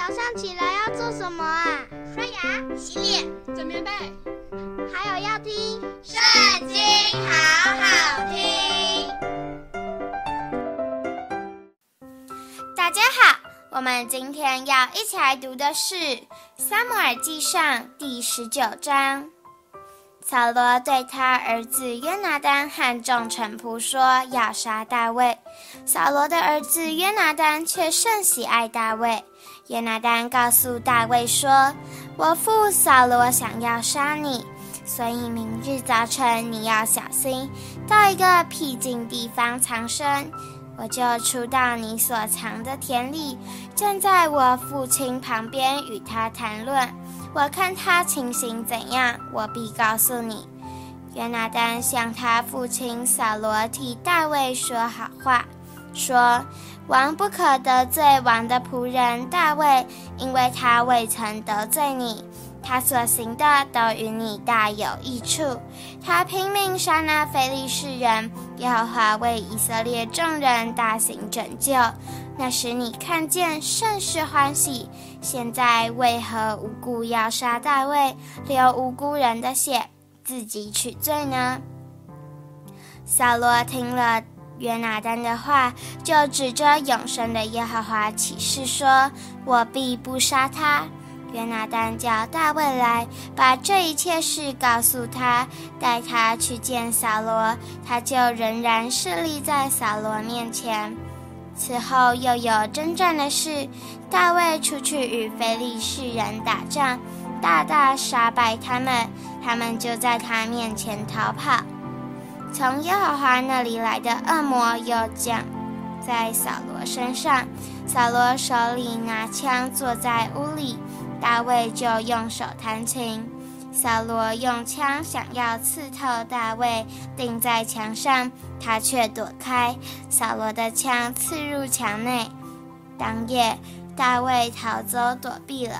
早上起来要做什么啊？刷牙、洗脸、整棉被，还有要听《圣经》，好好听。大家好，我们今天要一起来读的是《撒母耳记上》第十九章。扫罗对他儿子约拿单和众臣仆说：“要杀大卫。”扫罗的儿子约拿单却甚喜爱大卫。约拿单告诉大卫说：“我父扫罗想要杀你，所以明日早晨你要小心，到一个僻静地方藏身。我就出到你所藏的田里，站在我父亲旁边与他谈论。”我看他情形怎样，我必告诉你。约拿单向他父亲扫罗替大卫说好话，说：王不可得罪王的仆人大卫，因为他未曾得罪你，他所行的都与你大有益处。他拼命杀那非利士人，耶和华为以色列众人大行拯救。那时你看见甚是欢喜，现在为何无故要杀大卫，流无辜人的血，自己取罪呢？扫罗听了约拿单的话，就指着永生的耶和华起誓说：“我必不杀他。”约拿单叫大卫来，把这一切事告诉他，带他去见扫罗，他就仍然侍立在扫罗面前。此后又有征战的事，大卫出去与非利士人打仗，大大杀败他们，他们就在他面前逃跑。从耶和华那里来的恶魔又降在扫罗身上，扫罗手里拿枪坐在屋里，大卫就用手弹琴。扫罗用枪想要刺透大卫，钉在墙上，他却躲开。扫罗的枪刺入墙内。当夜，大卫逃走躲避了。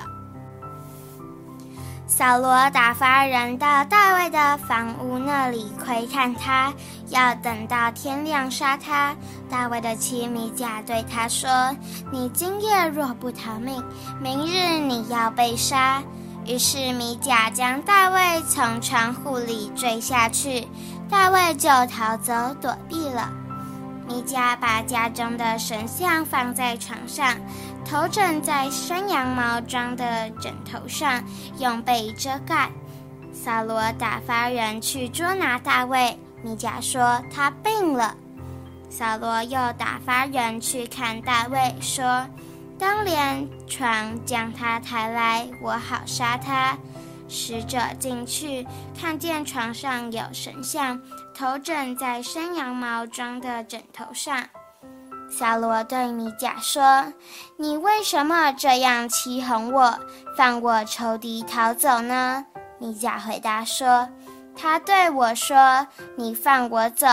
扫罗打发人到大卫的房屋那里窥探他，要等到天亮杀他。大卫的妻米甲对他说：“你今夜若不逃命，明日你要被杀。”于是米甲将大卫从窗户里坠下去，大卫就逃走躲避了。米甲把家中的神像放在床上，头枕在山羊毛装的枕头上，用被遮盖。扫罗打发人去捉拿大卫，米甲说他病了。扫罗又打发人去看大卫，说。当连床将他抬来，我好杀他。使者进去，看见床上有神像，头枕在山羊毛装的枕头上。小罗对米甲说：“你为什么这样欺哄我，放我仇敌逃走呢？”米甲回答说：“他对我说，你放我走，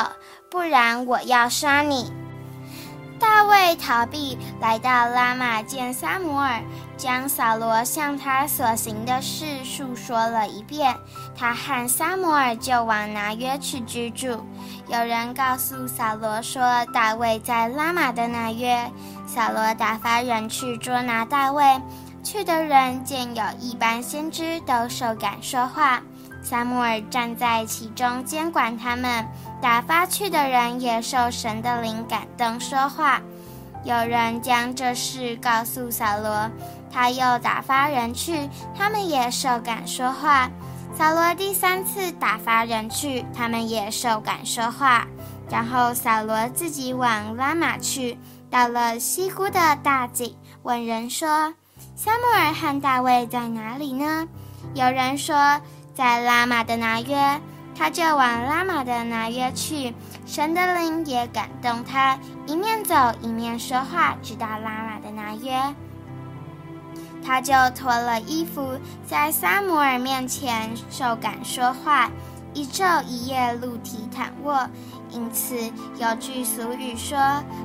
不然我要杀你。”大卫逃避，来到拉玛见萨摩尔，将扫罗向他所行的事述说了一遍。他和萨摩尔就往拿约去居住。有人告诉扫罗说，大卫在拉玛的拿约。扫罗打发人去捉拿大卫，去的人见有一班先知都受感说话。撒母耳站在其中监管他们，打发去的人也受神的灵感动说话。有人将这事告诉扫罗，他又打发人去，他们也受感说话。扫罗第三次打发人去，他们也受感说话。然后扫罗自己往拉玛去，到了西姑的大井，问人说：“撒母耳和大卫在哪里呢？”有人说。在拉玛的拿约，他就往拉玛的拿约去。神的灵也感动他，一面走一面说话，直到拉玛的拿约。他就脱了衣服，在撒母耳面前受感说话，一昼一夜露体躺卧。因此有句俗语说：“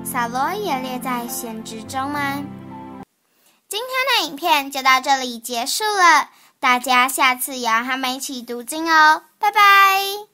扫罗也列在先知中吗？”今天的影片就到这里结束了。大家下次也要和我们一起读经哦，拜拜。